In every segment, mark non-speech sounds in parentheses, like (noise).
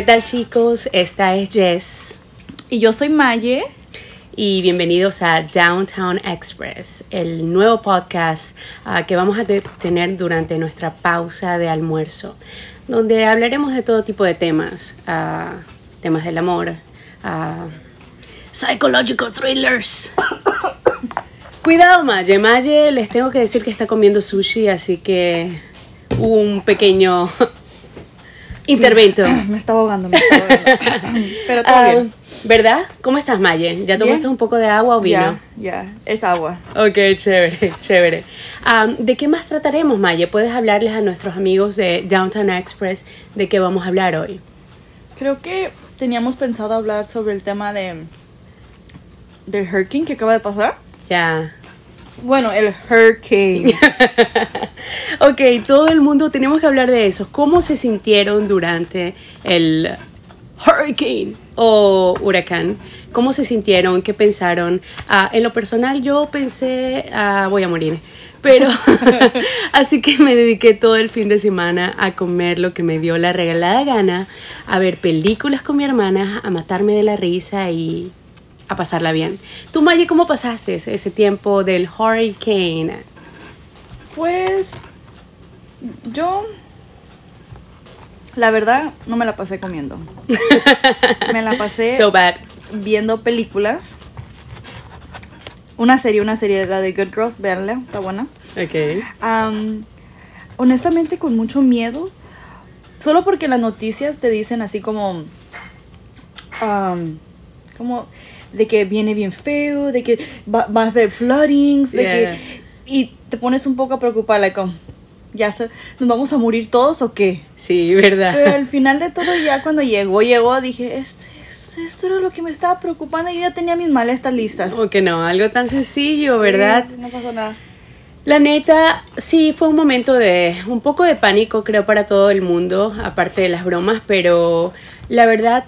¿qué tal chicos? Esta es Jess. Y yo soy Maye. Y bienvenidos a Downtown Express, el nuevo podcast uh, que vamos a tener durante nuestra pausa de almuerzo, donde hablaremos de todo tipo de temas, uh, temas del amor, uh, psychological thrillers. (coughs) Cuidado, Maye. Maye, les tengo que decir que está comiendo sushi, así que un pequeño intervento. Me estaba ahogando, me estaba ahogando. (laughs) Pero todo Ah, bien. ¿Verdad? ¿Cómo estás, Maye? ¿Ya tomaste Bien. un poco de agua o vino? Ya, ya, es agua. Ok, chévere, (laughs) chévere. Am, ¿De qué más trataremos, Maye? ¿Puedes hablarles a nuestros amigos de Downtown Express de qué vamos a hablar hoy? Creo que teníamos pensado hablar sobre el tema de del hurricane que acaba de pasar. Ya. Bueno, el hurricane. (laughs) ok, todo el mundo tenemos que hablar de eso. ¿Cómo se sintieron durante el hurricane o huracán? ¿Cómo se sintieron? ¿Qué pensaron? Ah, en lo personal yo pensé, ah, voy a morir. Pero (laughs) así que me dediqué todo el fin de semana a comer lo que me dio la regalada gana, a ver películas con mi hermana, a matarme de la risa y a pasarla bien. Tú, Maye, ¿cómo pasaste ese ese tiempo del hurricane? pues yo la verdad no me la pasé comiendo. (laughs) me la pasé So bad. viendo películas. Una serie, una serie, la de Good Girls, véanla, está buena. Ok. Am, honestamente, con mucho miedo. Solo porque las noticias te dicen así como. como de que viene bien feo, de que va, va a haber floodings, de Yeah. que. Y te pones un poco a preocupar, like, como, ya se, ¿nos vamos a morir todos o qué? Sí, verdad. Pero al final de todo, ya cuando llegó, llegó, dije, "Este- este- esto era lo que me estaba preocupando y yo ya tenía mis maletas listas. O que no, algo tan sencillo, ¿verdad? Sí, no pasó nada. La neta, sí, fue un momento de un poco de pánico, creo, para todo el mundo, aparte de las bromas, pero la verdad,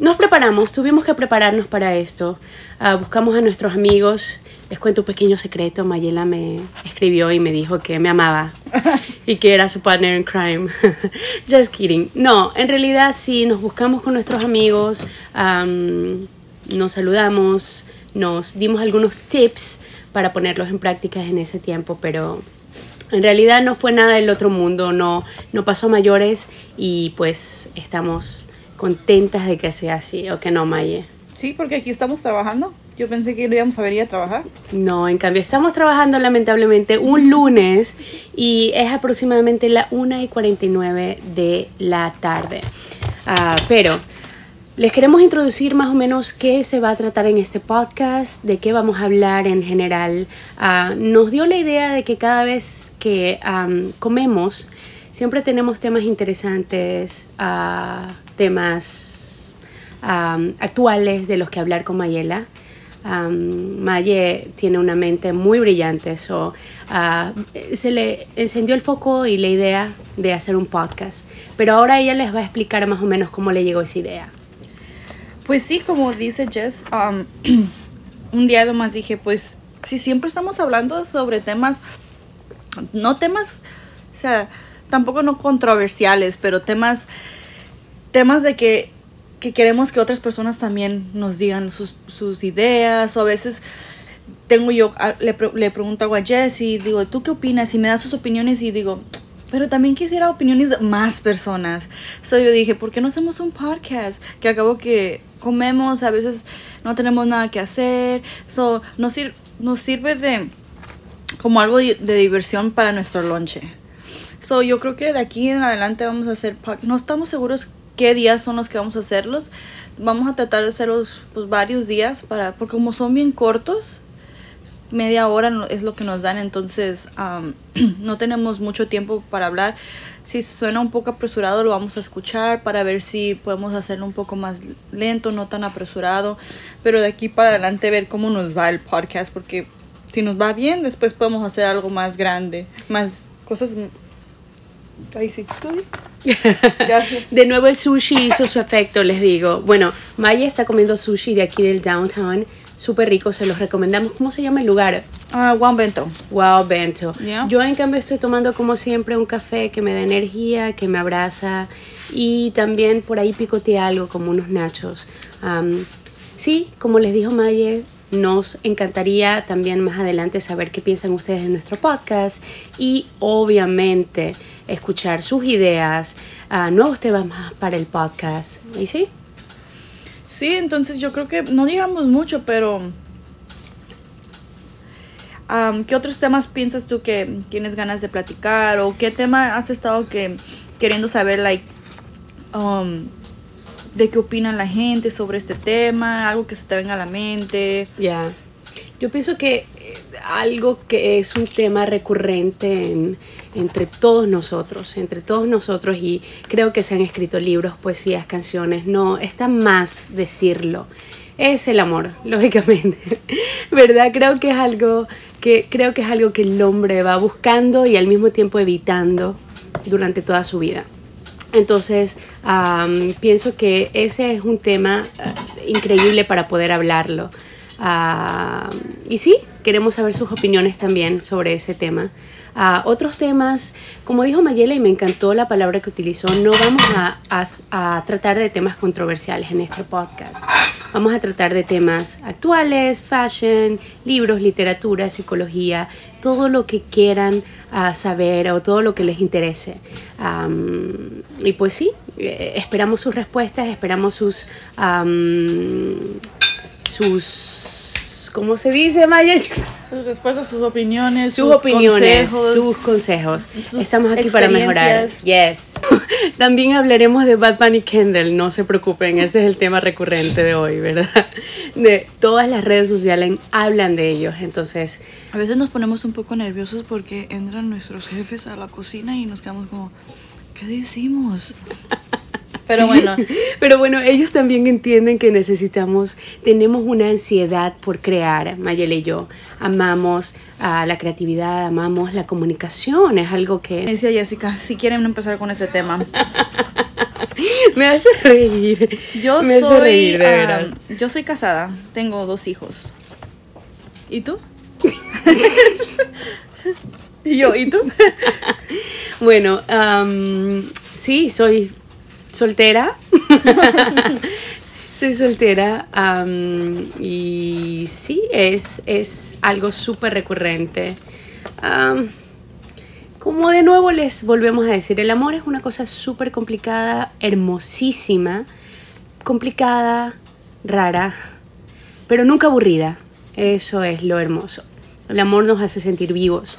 nos preparamos, tuvimos que prepararnos para esto. Ah, buscamos a nuestros amigos. Les cuento un pequeño secreto. Mayela me escribió y me dijo que me amaba (laughs) y que era su partner in crime. (laughs) Just kidding. No, en realidad sí, nos buscamos con nuestros amigos, am, nos saludamos, nos dimos algunos tips para ponerlos en práctica en ese tiempo, pero en realidad no fue nada del otro mundo, no, no pasó a mayores y pues estamos contentas de que sea así, o que no, Maye. Sí, porque aquí estamos trabajando. Yo pensé que no íbamos a venir a trabajar. No, en cambio, estamos trabajando lamentablemente un lunes y es aproximadamente la 1 y 49 de la tarde. Ah, pero les queremos introducir más o menos qué se va a tratar en este podcast, de qué vamos a hablar en general. Ah, nos dio la idea de que cada vez que am, comemos, siempre tenemos temas interesantes, ah, temas am, actuales de los que hablar con Mayela. Um, Maye tiene una mente muy brillante, so, ah, se le encendió el foco y la idea de hacer un podcast. Pero ahora ella les va a explicar más o menos cómo le llegó esa idea. Pues sí, como dice Jess, (clears throat) un día nomás dije, pues si siempre estamos hablando sobre temas, no temas, o sea, tampoco no controversiales, pero temas, temas de que, que queremos que otras personas también nos digan sus, sus ideas, o a veces tengo yo, le, le pregunto algo a Jess digo, ¿tú qué opinas? Y me da sus opiniones y digo, pero también quisiera opiniones de más personas. So yo dije, ¿por qué no hacemos un podcast? Que acabo que comemos, a veces no tenemos nada que hacer. So nos, sir- nos sirve de como algo de diversión para nuestro lonche. So yo creo que de aquí en adelante vamos a hacer No estamos seguros qué días son los que vamos a hacerlos. Vamos a tratar de hacerlos pues, varios días para porque como son bien cortos, media hora es lo que nos dan, entonces am, (clears throat) no tenemos mucho tiempo para hablar. Si suena un poco apresurado, lo vamos a escuchar para ver si podemos hacerlo un poco más lento, no tan apresurado. Pero de aquí para adelante ver cómo nos va el podcast, porque si nos va bien, después podemos hacer algo más grande, más cosas. Sí. (laughs) De nuevo el sushi hizo su efecto, les digo. Bueno, Maya está comiendo sushi de aquí del downtown. Súper rico, se los recomendamos. ¿Cómo se llama el lugar? Ah, Juan Bento. Wow, Bento. Yeah. Yo en cambio estoy tomando como siempre un café que me da energía, que me abraza y también por ahí picoteé algo como unos nachos. Sí, como les dijo Maye, nos encantaría también más adelante saber qué piensan ustedes de nuestro podcast y obviamente escuchar sus ideas, ah, nuevos temas más para el podcast. ¿Y sí? Sí, entonces yo creo que no digamos mucho, pero am, ¿qué otros temas piensas tú que tienes ganas de platicar o qué tema has estado que queriendo saber, like, um, de qué opinan la gente sobre este tema, algo que se te venga a la mente? Ya. Yo pienso que algo que es un tema recurrente en- entre todos nosotros, entre todos nosotros, y creo que se han escrito libros, poesías, canciones, no, está más decirlo. Es el amor, (laughs) lógicamente. ¿Verdad? Creo que es algo que creo que es algo que el hombre va buscando y al mismo tiempo evitando durante toda su vida. Entonces, am, pienso que ese es un tema ah, increíble para poder hablarlo. Ah, y sí, queremos saber sus opiniones también sobre ese tema. Ah, otros temas, como dijo Mayela, y me encantó la palabra que utilizó, no vamos a, a- a tratar de temas controversiales en este podcast. Vamos a tratar de temas actuales, fashion, libros, literatura, psicología, todo lo que quieran ah, saber o todo lo que les interese. Am, y pues sí, eh, esperamos sus respuestas, esperamos sus... am, sus... ¿Cómo se dice, Maya? Sus respuestas, sus opiniones, sus opiniones, consejos. sus consejos. sus Estamos aquí para mejorar. Yes. (laughs) También hablaremos de Bad Bunny Kendall, no se preocupen, ese es el tema recurrente de hoy, ¿verdad? De todas las redes sociales hablan de ellos, entonces, A veces nos ponemos un poco nerviosos porque entran nuestros jefes a la cocina y nos quedamos como, ¿qué decimos? Pero bueno, (laughs) pero bueno, ellos también entienden que necesitamos, tenemos una ansiedad por crear, Mayela y yo, amamos a la creatividad, amamos la comunicación, es algo me que decía Jessica, si quieren empezar con ese tema. (laughs) me hace reír. Yo me hace soy, reír, de ah, verdad. yo soy casada, tengo dos hijos. ¿Y tú? (laughs) y yo, ¿y tú? Bueno, am, sí, soy soltera. (laughs) soy soltera y sí, es, es algo súper recurrente. Como de nuevo les volvemos a decir, el amor es una cosa súper complicada, hermosísima, complicada, rara, pero nunca aburrida. Eso es lo hermoso. El amor nos hace sentir vivos.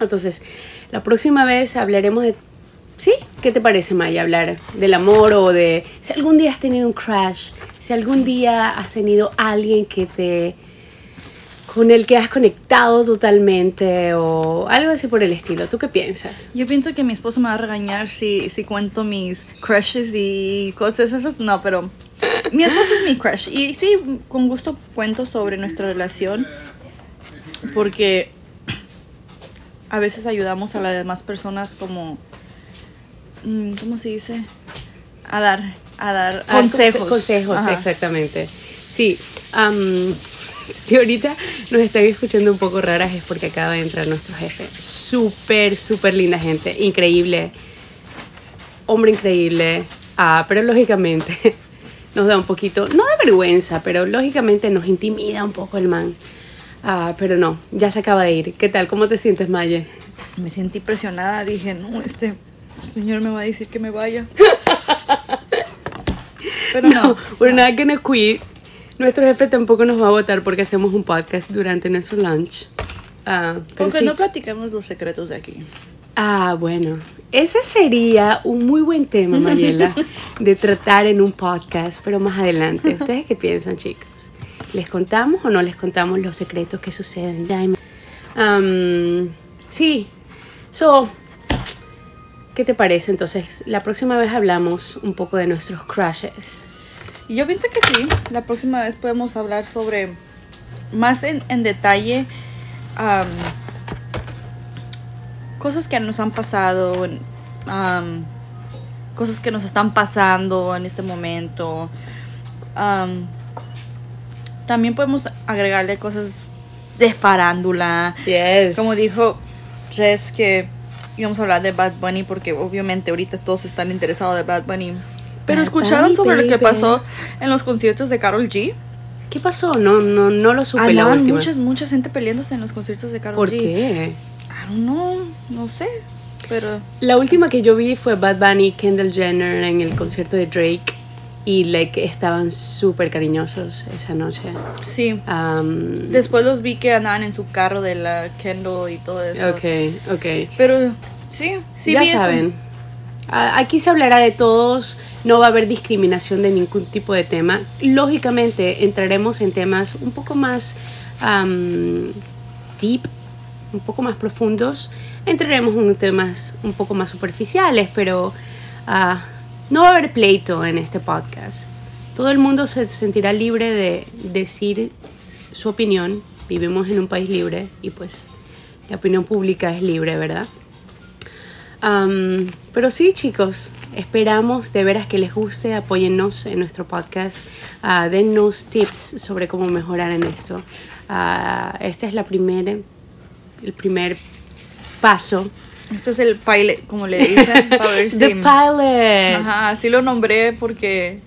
Entonces, la próxima vez hablaremos de... ¿Sí? ¿Qué te parece, Maya, hablar del amor o de si algún día has tenido un crush, si algún día has tenido alguien que te... con el que has conectado totalmente o algo así por el estilo? ¿Tú qué piensas? Yo pienso que mi esposo me va a regañar si, si cuento mis crushes y cosas esas. No, pero mi esposo es mi crush. Y sí, con gusto cuento sobre nuestra relación. Porque a veces ayudamos a las demás personas como... mm, ¿Cómo se dice? A dar, a dar Ah, consejos. conse- consejos, Ajá. exactamente. Sí. am, (laughs) si ahorita nos están escuchando un poco raras es porque acaba de entrar nuestro jefe. Súper, súper linda gente. Increíble. Hombre increíble. Ah, pero lógicamente (laughs) nos da un poquito, no de vergüenza, pero lógicamente nos intimida un poco el man. Ah, pero no, ya se acaba de ir. ¿Qué tal? ¿Cómo te sientes, Maye? Me sentí presionada. Dije, no, este señor me va a decir que me vaya. (laughs) Pero no. No, we're not gonna quit. Nuestro jefe tampoco nos va a votar porque hacemos un podcast durante nuestro lunch. Ah, pero sí. no platiquemos los secretos de aquí. Ah, bueno. Ese sería un muy buen tema, Mariela, (laughs) de tratar en un podcast, pero más adelante. ¿Ustedes qué piensan, chicos? ¿Les contamos o no les contamos los secretos que suceden? Dime. Am, sí. So, ¿qué te parece? Entonces, la próxima vez hablamos un poco de nuestros crushes. Y yo pienso que sí. La próxima vez podemos hablar sobre más en, en detalle cosas que nos han pasado, cosas que nos están pasando en este momento. Am, también podemos agregarle cosas de farándula. Yes. Como dijo Jess, que íbamos a hablar de Bad Bunny porque obviamente ahorita todos están interesados de Bad Bunny. Pero Bad escucharon Bunny, sobre lo que baby. pasó en los conciertos de Carol G. ¿Qué pasó? No, no, no lo supe la Andaban última. muchas, mucha gente peleándose en los conciertos de Carol ¿Por G. qué? I don't know, no sé. Pero La última que yo vi fue Bad Bunny Kendall Jenner en el concierto de Drake y like estaban súper cariñosos esa noche. sí. Am, Después los vi que andaban en su carro de la Kendall y todo eso. ok, ok. Pero sí, sí ya vi eso. saben. a- Aquí se hablará de todos, no va a haber discriminación de ningún tipo de tema. Lógicamente entraremos en temas un poco más am, deep, un poco más profundos. Entraremos en temas un poco más superficiales, pero ah, no va a haber pleito en este podcast. Todo el mundo se sentirá libre de decir su opinión. Vivimos en un país libre y pues la opinión pública es libre, ¿verdad? Pero sí, chicos, esperamos de veras que les guste, apóyennos en nuestro podcast, ah, dennos tips sobre cómo mejorar en esto. Ah, este es la primera, el primer paso. Este es el pilot, como le dicen, para ver si... The pilot. Ajá, así lo nombré porque...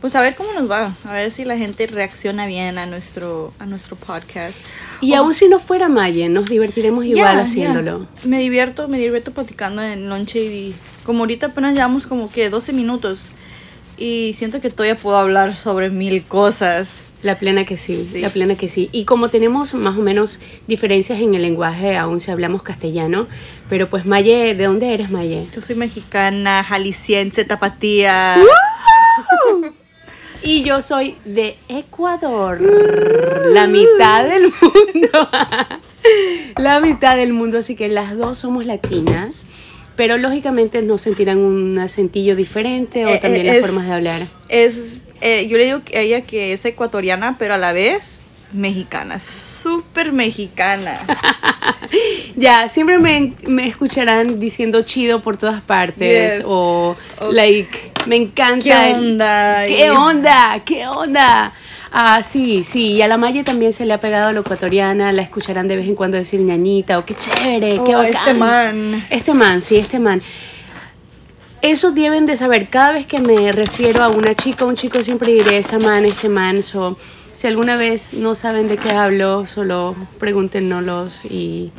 Pues a ver cómo nos va, a ver si la gente reacciona bien a nuestro, a nuestro podcast. Y Oh, aún si no fuera Maye, nos divertiremos igual ya. haciéndolo. Me divierto, me divierto platicando en lonche y como ahorita apenas llevamos como que 12 minutos y siento que todavía puedo hablar sobre mil cosas. La plena que sí, Sí. la plena que sí. Y como tenemos más o menos diferencias en el lenguaje, aún si hablamos castellano, pero pues Maye, ¿de dónde eres Maye? Yo soy mexicana, jalisciense, tapatía. Y yo soy de Ecuador, la mitad del mundo. (laughs) la mitad del mundo, así que las dos somos latinas, pero lógicamente nos sentirán un acentillo diferente o Eh, también eh, las formas de hablar. Es, eh, yo le digo a ella que es ecuatoriana, pero a la vez mexicana, súper mexicana. (laughs) Ya, siempre me, me escucharán diciendo chido por todas partes Yes. o like, me encanta. ¿Qué el- onda? ¿Qué onda? ¿Qué onda? Ah, sí, sí, y a la Maye también se le ha pegado a lo ecuatoriana, la escucharán de vez en cuando decir ñañita o qué chévere, qué Oh, bacán. este man. Este man, sí, este man. Eso deben de saber, cada vez que me refiero a una chica o un chico siempre diré esa man, este man, so, si alguna vez no saben de qué hablo, solo pregúntenos y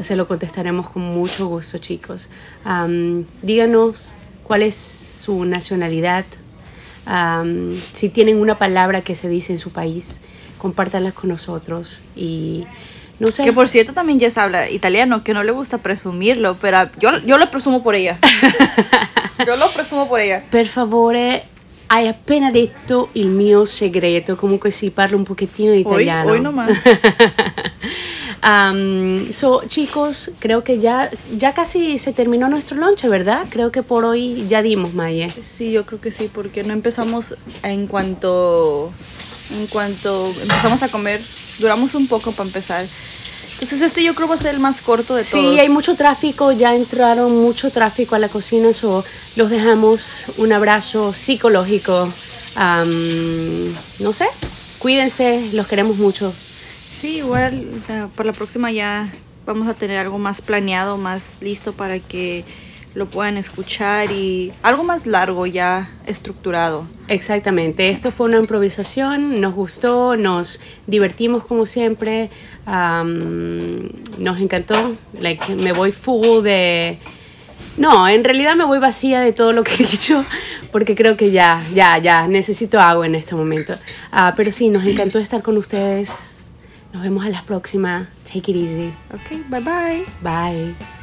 se lo contestaremos con mucho gusto, chicos. Díganos cuál es su nacionalidad, si tienen una palabra que se dice en su país, compártanlas con nosotros y no sé. Que por cierto también Jess habla italiano, que no le gusta presumirlo, pero yo, yo lo presumo por ella. (laughs) yo lo presumo por ella. Per favore, hai appena detto il mio segreto, comunque sì, parlo un pochettino di Hoy, italiano. hoy nomás. (laughs) Am, so, chicos, creo que ya, ya casi se terminó nuestro lunch, ¿verdad? Creo que por hoy ya dimos, Maye. Sí, yo creo que sí, porque no empezamos en cuanto en cuanto empezamos a comer, duramos un poco para empezar. Entonces este yo creo va a ser el más corto de todos. Sí, hay mucho tráfico, ya entraron mucho tráfico a la cocina, so los dejamos un abrazo psicológico. Am, no sé, cuídense, los queremos mucho. Sí, igual para la próxima ya vamos a tener algo más planeado, más listo para que lo puedan escuchar y algo más largo ya estructurado. Exactamente, esto fue una improvisación, nos gustó, nos divertimos como siempre, nos encantó, like, me voy full de... No, en realidad me voy vacía de todo lo que he (laughs) dicho, porque creo que ya, ya, ya, necesito agua en este momento. Ah, pero sí, nos encantó estar con ustedes, nos vemos a la próxima, take it easy, Ok, bye bye. bye.